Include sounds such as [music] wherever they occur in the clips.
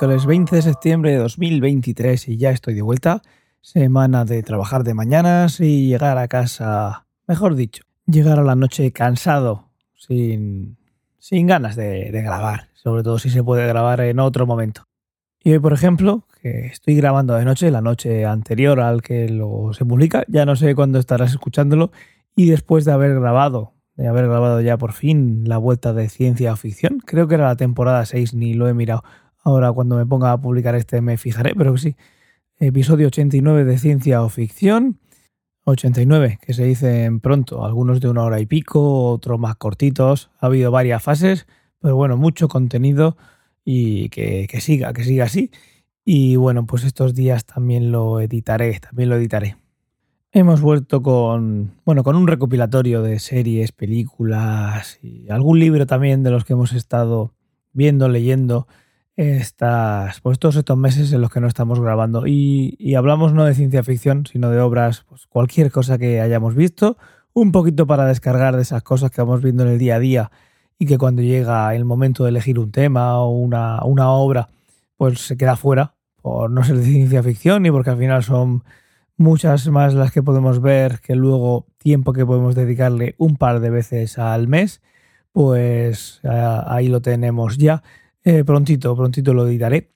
miércoles 20 de septiembre de 2023 y ya estoy de vuelta. Semana de trabajar de mañanas y llegar a casa, mejor dicho, llegar a la noche cansado, sin, sin ganas de, grabar, sobre todo si se puede grabar en otro momento. Y hoy, por ejemplo, que estoy grabando de noche, la noche anterior al que lo se publica, ya no sé cuándo estarás escuchándolo, y después de haber grabado, de haber grabado ya por fin la vuelta de ciencia ficción, creo que era la temporada 6, ni lo he mirado. Ahora cuando me ponga a publicar este me fijaré, pero sí. Episodio 89 de ciencia o ficción. 89, que se dicen pronto, algunos de una hora y pico, otros más cortitos. Ha habido varias fases, pero bueno, mucho contenido y que, que siga, que siga así. Y bueno, pues estos días también lo editaré, también lo editaré. Hemos vuelto con, bueno, con un recopilatorio de series, películas y algún libro también de los que hemos estado viendo, leyendo estas, pues todos estos meses en los que no estamos grabando. Y, hablamos no de ciencia ficción, sino de obras, pues cualquier cosa que hayamos visto, un poquito para descargar de esas cosas que vamos viendo en el día a día y que cuando llega el momento de elegir un tema o una, una obra, pues se queda fuera por no ser de ciencia ficción y porque al final son muchas más las que podemos ver que luego tiempo que podemos dedicarle un par de veces al mes, pues ahí lo tenemos ya. Eh, prontito, prontito lo editaré.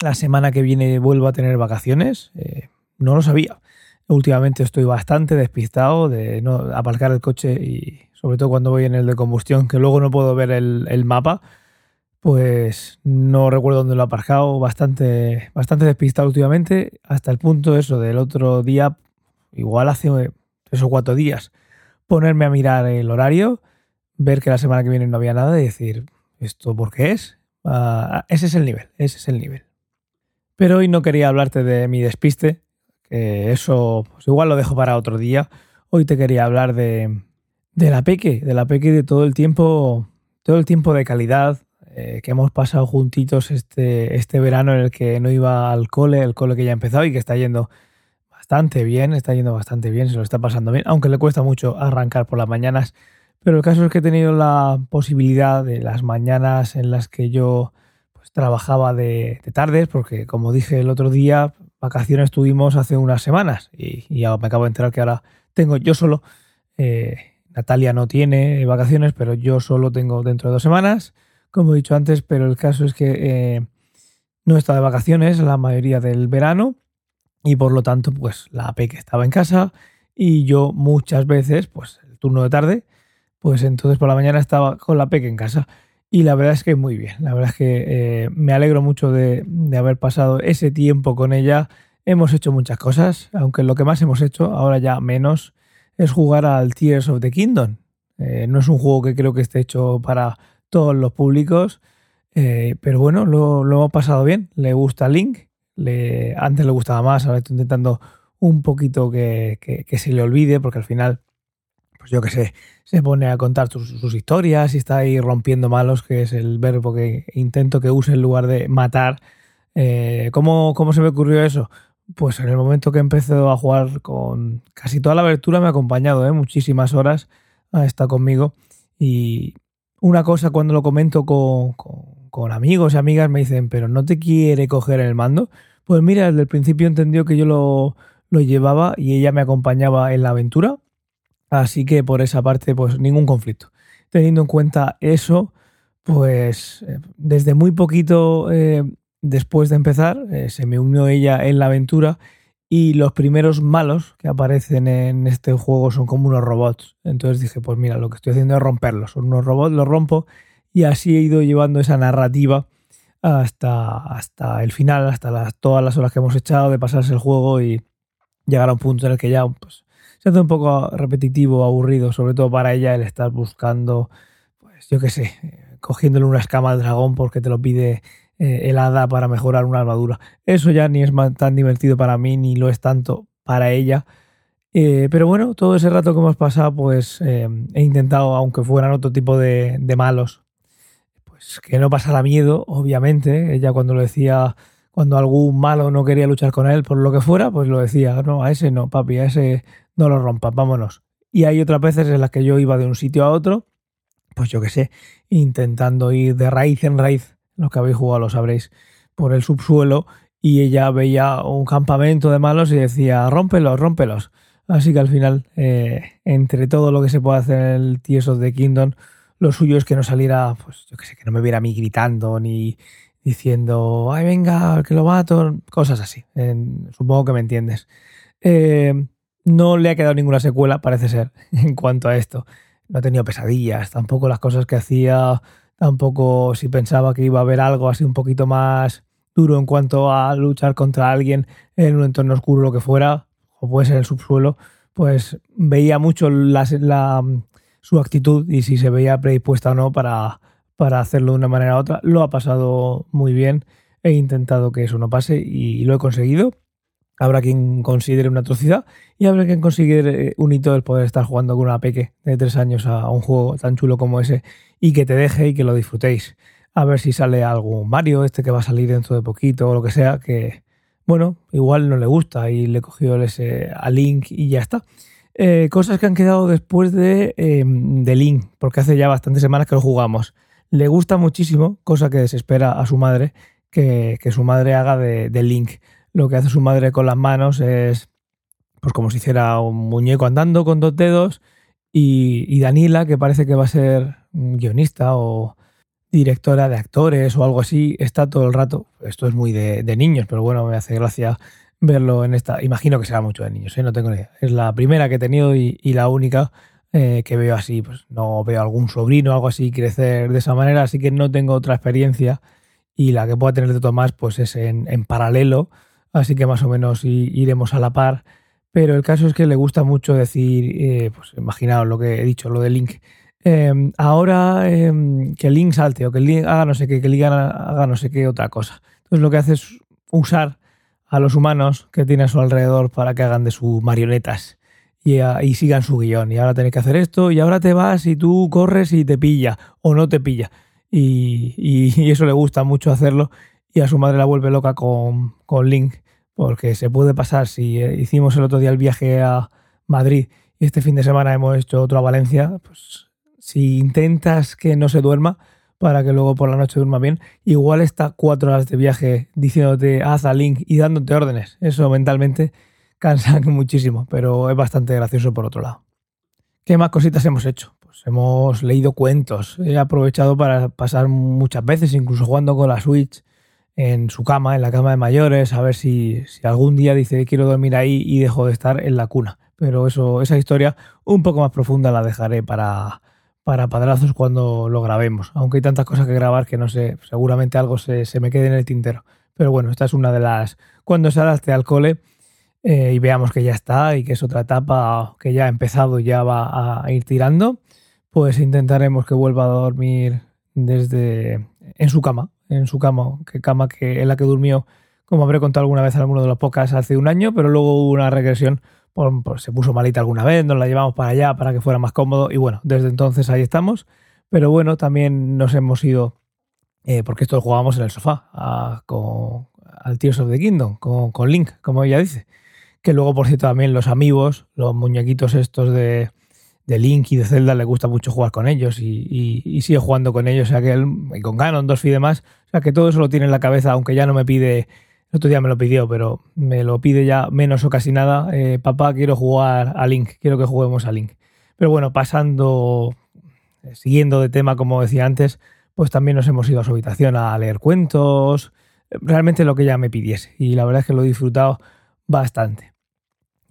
La semana que viene vuelvo a tener vacaciones. Eh, no lo sabía. Últimamente estoy bastante despistado de no aparcar el coche y sobre todo cuando voy en el de combustión, que luego no puedo ver el, el mapa, pues no recuerdo dónde lo he aparcado, bastante, bastante despistado últimamente, hasta el punto eso del otro día, igual hace tres o cuatro días, ponerme a mirar el horario, ver que la semana que viene no había nada y decir, ¿esto por qué es? Ah, ese es el nivel, ese es el nivel. Pero hoy no quería hablarte de mi despiste, que eso pues igual lo dejo para otro día. Hoy te quería hablar de, de la peque, de la peque de todo el tiempo, todo el tiempo de calidad, eh, que hemos pasado juntitos este, este verano en el que no iba al cole, el cole que ya ha empezado y que está yendo bastante bien, está yendo bastante bien, se lo está pasando bien, aunque le cuesta mucho arrancar por las mañanas. Pero el caso es que he tenido la posibilidad de las mañanas en las que yo pues, trabajaba de, tardes, porque como dije el otro día, vacaciones tuvimos hace unas semanas y, ya me acabo de enterar que ahora tengo yo solo. Eh, Natalia no tiene vacaciones, pero yo solo tengo dentro de dos semanas como he dicho antes, pero el caso es que eh, no estado de vacaciones la mayoría del verano y por lo tanto, pues la que estaba en casa y yo muchas veces, pues el turno de tarde, pues entonces por la mañana estaba con la peque en casa. Y la verdad es que muy bien, la verdad es que eh, me alegro mucho de, haber pasado ese tiempo con ella. Hemos hecho muchas cosas, aunque lo que más hemos hecho, ahora ya menos, es jugar al Tears of the Kingdom. Eh, no es un juego que creo que esté hecho para todos los públicos. Eh, pero bueno, lo, hemos pasado bien. Le gusta Link. Le, antes le gustaba más, ahora estoy intentando un poquito que, se le olvide, porque al final, pues yo que sé, se pone a contar sus, historias y está ahí rompiendo malos, que es el verbo que intento que use en lugar de matar. Eh, ¿cómo, ¿Cómo se me ocurrió eso? Pues en el momento que empezó a jugar con casi toda la abertura me ha acompañado, ¿eh? muchísimas horas ha estado conmigo y, una cosa cuando lo comento con, amigos y amigas me dicen, pero no te quiere coger el mando. Pues mira, desde el principio entendió que yo lo, lo llevaba y ella me acompañaba en la aventura. Así que por esa parte, pues ningún conflicto. Teniendo en cuenta eso, pues eh, desde muy poquito eh, después de empezar, eh, se me unió ella en la aventura y los primeros malos que aparecen en este juego son como unos robots. Entonces dije, pues mira, lo que estoy haciendo es romperlos. Son unos robots, los rompo y así he ido llevando esa narrativa hasta, hasta el final, hasta las, todas las horas que hemos echado de pasarse el juego y llegar a un punto en el que ya pues, se hace un poco repetitivo, aburrido, sobre todo para ella el estar buscando, pues yo qué sé, cogiéndole una escama al dragón porque te lo pide eh, helada para mejorar una armadura. Eso ya ni es tan divertido para mí ni lo es tanto para ella. Eh, pero bueno, todo ese rato que hemos pasado, pues eh, he intentado, aunque fueran otro tipo de, malos, pues que no pasara miedo, obviamente. Ella cuando lo decía, cuando algún malo no quería luchar con él por lo que fuera, pues lo decía, no, a ese no, papi, a ese no lo rompas, vámonos. Y hay otras veces en las que yo iba de un sitio a otro, pues yo qué sé, intentando ir de raíz en raíz los que habéis jugado lo sabréis, por el subsuelo y ella veía un campamento de malos y decía, rómpelos, rómpelos. Así que al final, eh, entre todo lo que se puede hacer en el Tears of the Kingdom, lo suyo es que no saliera, pues yo que sé, que no me viera a mí gritando ni diciendo, ay, venga, que lo mato, cosas así. supongo que me entiendes. Eh, no le ha quedado ninguna secuela, parece ser, [laughs] en cuanto a esto. No ha tenido pesadillas, tampoco las cosas que hacía, tampoco si pensaba que iba a haber algo así un poquito más duro en cuanto a luchar contra alguien en un entorno oscuro, lo que fuera, o puede ser el subsuelo, pues veía mucho la, su actitud y si se veía predispuesta o no para, para hacerlo de una manera u otra. Lo ha pasado muy bien, he intentado que eso no pase y lo he conseguido. Habrá quien considere una atrocidad y habrá quien considere un hito el poder estar jugando con una peque de tres años a un juego tan chulo como ese y que te deje y que lo disfrutéis. A ver si sale algún Mario, este que va a salir dentro de poquito o lo que sea, que bueno, igual no le gusta y le cogió ese a Link y ya está. Eh, cosas que han quedado después de, em, de Link, porque hace ya bastantes semanas que lo jugamos. Le gusta muchísimo, cosa que desespera a su madre, que, su madre haga de, de Link lo que hace su madre con las manos es pues como si hiciera un muñeco andando con dos dedos y, y Danila, que parece que va a ser guionista o directora de actores o algo así, está todo el rato, esto es muy de, niños, pero bueno, me hace gracia verlo en esta, imagino que será mucho de niños, ¿eh? no tengo ni idea, es la primera que he tenido y, la única eh, que veo así, pues no veo algún sobrino o algo así crecer de esa manera, así que no tengo otra experiencia y la que pueda tener de Tomás pues es en, en paralelo así que más o menos iremos a la par. Pero el caso es que le gusta mucho decir, eh, pues imaginaos lo que he dicho, lo de Link. Em, ahora em, que Link salte o que Link haga no sé qué, que Link haga no sé qué otra cosa. Entonces lo que hace es usar a los humanos que tiene a su alrededor para que hagan de sus marionetas y, y, sigan su guion. Y ahora tenés que hacer esto y ahora te vas y tú corres y te pilla o no te pilla. Y, [laughs] y eso le gusta mucho hacerlo y a su madre la vuelve loca con, con Link, porque se puede pasar, si eh, hicimos el otro día el viaje a Madrid y este fin de semana hemos hecho otro a Valencia, pues si intentas que no se duerma para que luego por la noche duerma bien, igual está cuatro horas de viaje diciéndote haz a Link y dándote órdenes. Eso mentalmente cansa [laughs] muchísimo, pero es bastante gracioso por otro lado. ¿Qué más cositas hemos hecho? Pues hemos leído cuentos. He aprovechado para pasar muchas veces, incluso jugando con la Switch, en su cama, en la cama de mayores, a ver si, algún día dice quiero dormir ahí y dejo de estar en la cuna. Pero eso, esa historia un poco más profunda la dejaré para, para padrazos cuando lo grabemos. Aunque hay tantas cosas que grabar que no sé, seguramente algo se, me quede en el tintero. Pero bueno, esta es una de las... Cuando se adapte al cole eh, y veamos que ya está y que es otra etapa que ya ha empezado y ya va a ir tirando, pues intentaremos que vuelva a dormir desde en su cama, en su cama, que cama que en la que durmió, como habré contado alguna vez en alguno de los podcasts hace un año, pero luego hubo una regresión, por, se puso malita alguna vez, nos la llevamos para allá para que fuera más cómodo y bueno, desde entonces ahí estamos, pero bueno, también nos hemos ido, eh, porque esto lo jugábamos en el sofá, con, al Tears of the Kingdom, con, con Link, como ella dice, que luego por cierto también los amigos, los muñequitos estos de de Link y de Zelda le gusta mucho jugar con ellos y, sigue jugando con ellos, o sea que él, y con Ganondorf y demás, o sea que todo eso lo tiene en la cabeza, aunque ya no me pide, el otro día me lo pidió, pero me lo pide ya menos o casi nada, eh, papá quiero jugar a Link, quiero que juguemos a Link. Pero bueno, pasando, eh, siguiendo de tema como decía antes, pues también nos hemos ido a su habitación a leer cuentos, realmente lo que ella me pidiese y la verdad es que lo he disfrutado bastante.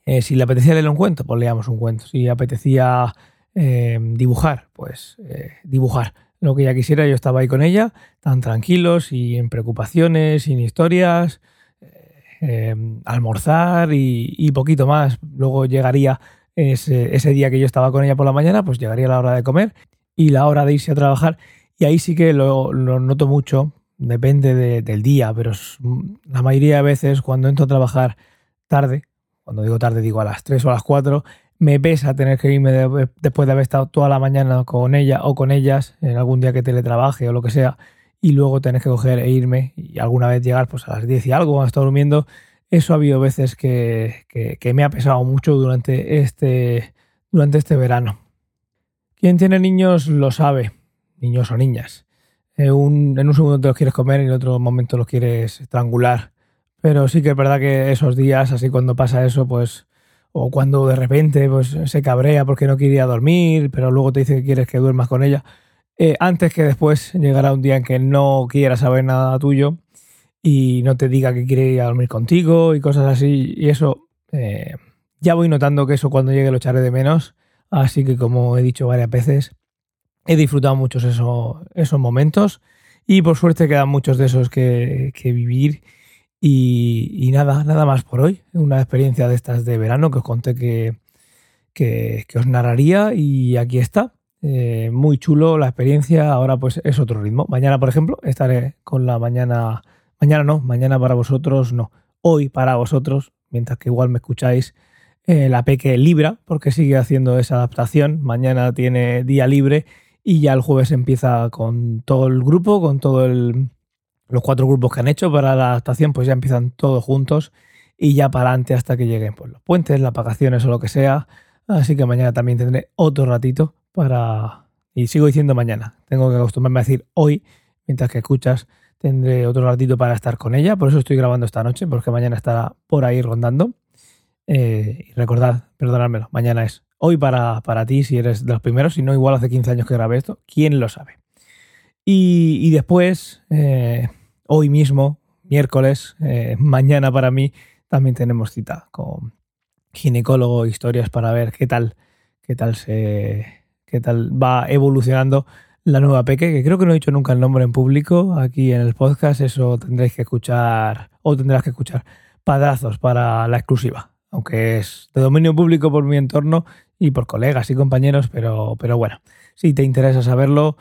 Eh, si le apetecía leer un cuento, pues leíamos un cuento. Si apetecía eh, dibujar, pues eh, dibujar. Lo que ella quisiera, yo estaba ahí con ella, tan tranquilos, sin preocupaciones, sin historias, almorzar y, poquito más. Luego llegaría ese, día que yo estaba con ella por la mañana, pues llegaría la hora de comer y la hora de irse a trabajar. Y ahí sí que lo, noto mucho, depende del día, pero la mayoría de veces cuando entro a trabajar tarde, cuando digo tarde digo a las 3 o a las 4, me pesa tener que irme después de haber estado toda la mañana con ella o con ellas, en algún día que teletrabaje o lo que sea, y luego tener que coger e irme y alguna vez llegar pues a las 10 y algo cuando estado durmiendo. Eso ha habido veces que, que, me ha pesado mucho durante este, durante este verano. Quien tiene niños lo sabe, niños o niñas. En un, en un segundo te los quieres comer y en otro momento los quieres estrangular. Pero sí que es verdad que esos días, así cuando pasa eso, pues o cuando de repente pues, se cabrea porque no quería dormir, pero luego te dice que quieres que duermas con ella, eh, antes que después llegará un día en que no quiera saber nada tuyo y no te diga que quiere ir a dormir contigo y cosas así, y eso eh, ya voy notando que eso cuando llegue lo echaré de menos, así que como he dicho varias veces, he disfrutado muchos esos, esos momentos y por suerte quedan muchos de esos que, vivir. Y, nada, nada más por hoy. Una experiencia de estas de verano que os conté que, que, os narraría y aquí está. Eh, muy chulo la experiencia, ahora pues es otro ritmo. Mañana, por ejemplo, estaré con la mañana, mañana no, mañana para vosotros no, hoy para vosotros, mientras que igual me escucháis eh, la Peque Libra, porque sigue haciendo esa adaptación. Mañana tiene día libre y ya el jueves empieza con todo el grupo, con todos los cuatro grupos que han hecho para la adaptación, pues ya empiezan todos juntos y ya para adelante hasta que lleguen pues, los puentes, las vacaciones o lo que sea. Así que mañana también tendré otro ratito para... Y sigo diciendo mañana, tengo que acostumbrarme a decir hoy, mientras que escuchas, tendré otro ratito para estar con ella, por eso estoy grabando esta noche, porque mañana estará por ahí rondando. Eh, y recordad, perdonádmelo, mañana es hoy para, para ti, si eres de los primeros, si no, igual hace 15 años que grabé esto, quién lo sabe. Y, después, eh, hoy mismo, miércoles, eh, [laughs] mañana para mí, también tenemos cita con ginecólogo, historias para ver qué tal, qué tal se, qué tal va evolucionando la nueva Peque, que creo que no he dicho nunca el nombre en público aquí en el podcast, eso tendréis que escuchar, o tendrás que escuchar padrazos para la exclusiva, aunque es de dominio público por mi entorno, y por colegas y compañeros, pero, pero bueno, si te interesa saberlo,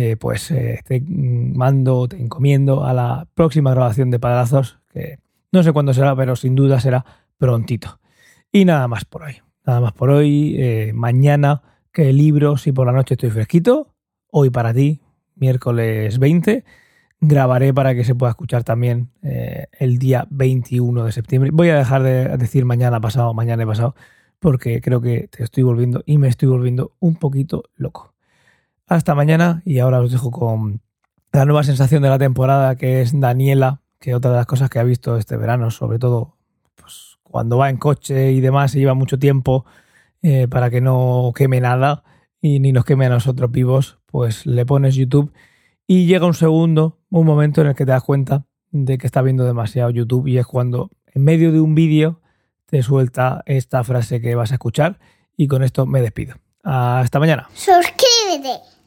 eh, pues eh, te mando, te encomiendo a la próxima grabación de Padrazos, que no sé cuándo será, pero sin duda será prontito. Y nada más por hoy. Nada más por hoy. Eh, mañana, que libro, si por la noche estoy fresquito, hoy para ti, miércoles 20. Grabaré para que se pueda escuchar también el día 21 de septiembre. Voy a dejar de decir mañana pasado, mañana he pasado, porque creo que te estoy volviendo y me estoy volviendo un poquito loco. Hasta mañana y ahora os dejo con la nueva sensación de la temporada que es Daniela, que otra de las cosas que ha visto este verano, sobre todo pues, cuando va en coche y demás, se lleva mucho tiempo eh, para que no queme nada y ni nos queme a nosotros vivos, pues le pones YouTube y llega un segundo, un momento en el que te das cuenta de que está viendo demasiado YouTube y es cuando en medio de un vídeo te suelta esta frase que vas a escuchar y con esto me despido. Hasta mañana. Suscríbete.